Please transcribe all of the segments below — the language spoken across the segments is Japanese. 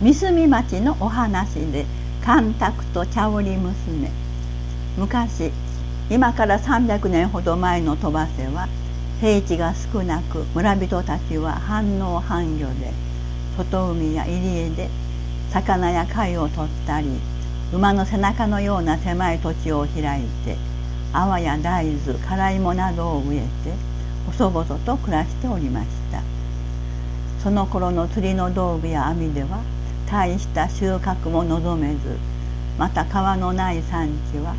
三角町のお話で干拓と茶織娘。昔今から300年ほど前の鳥羽瀬は平地が少なく村人たちは反応半魚で外海や入り江で魚や貝を取ったり馬の背中のような狭い土地を開いて泡や大豆辛いもなどを植えて細々と暮らしておりました。その頃の釣りの道具や網では大した収穫も望めずまた川のない産地は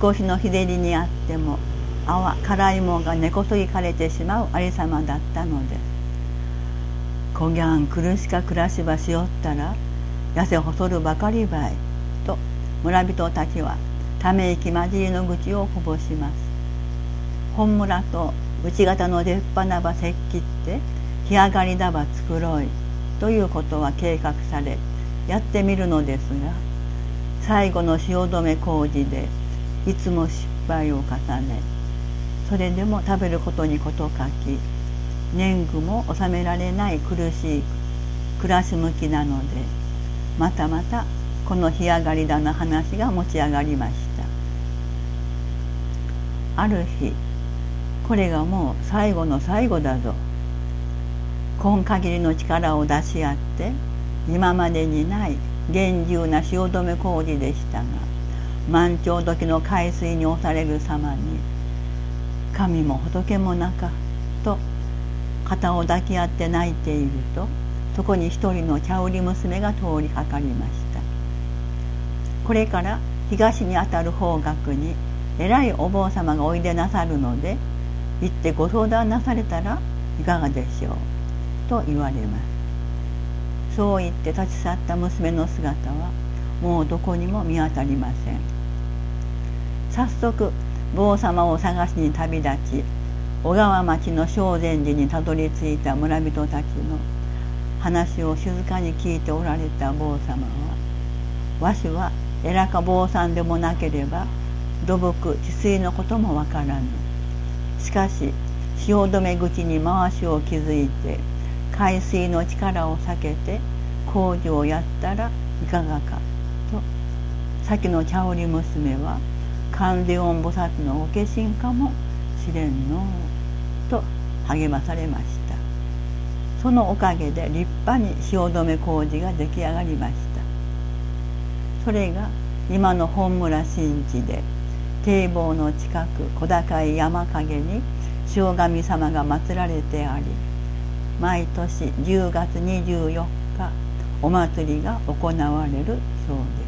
少しの日照りにあっても泡辛いもんが根こそぎ枯れてしまうありさまだったのです「こぎゃん苦しか暮らしばしよったら痩せ細るばかりばい」と村人たちはため息混じりの愚痴をこぼします。本村と内型の出っ歯なば石器って日上がりだば作ろい。ということは計画されやってみるのですが最後の汐留工事でいつも失敗を重ねそれでも食べることに事欠き年貢も納められない苦しい暮らし向きなのでまたまたこの日上がりだの話が持ち上がりました。ある日これがもう最後の最後だぞ。今限りの力を出し合って今までにない厳重な汐留工事でしたが満潮時の海水に押される様に神も仏もなかと肩を抱き合って泣いているとそこに一人の茶売り娘が通りかかりました。これから東にあたる方角に偉いお坊様がおいでなさるので行ってご相談なされたらいかがでしょう。と言われます。そう言って立ち去った娘の姿はもうどこにも見当たりません。早速坊様を探しに旅立ち小川町の正禅寺にたどり着いた村人たちの話を静かに聞いておられた坊様はわしは偉か坊さんでもなければ土木治水のこともわからぬ。しかし汐留口に回しを築いて海水の力を避けて工事をやったらいかがかと。先の茶織娘は観世音菩薩のお化身かもしれんの。と励まされました。そのおかげで立派に汐留工事が出来上がりました。それが今の本村新地で堤防の近く小高い山陰に塩神様が祀られてあり毎年10月24日お祭りが行われるそうです。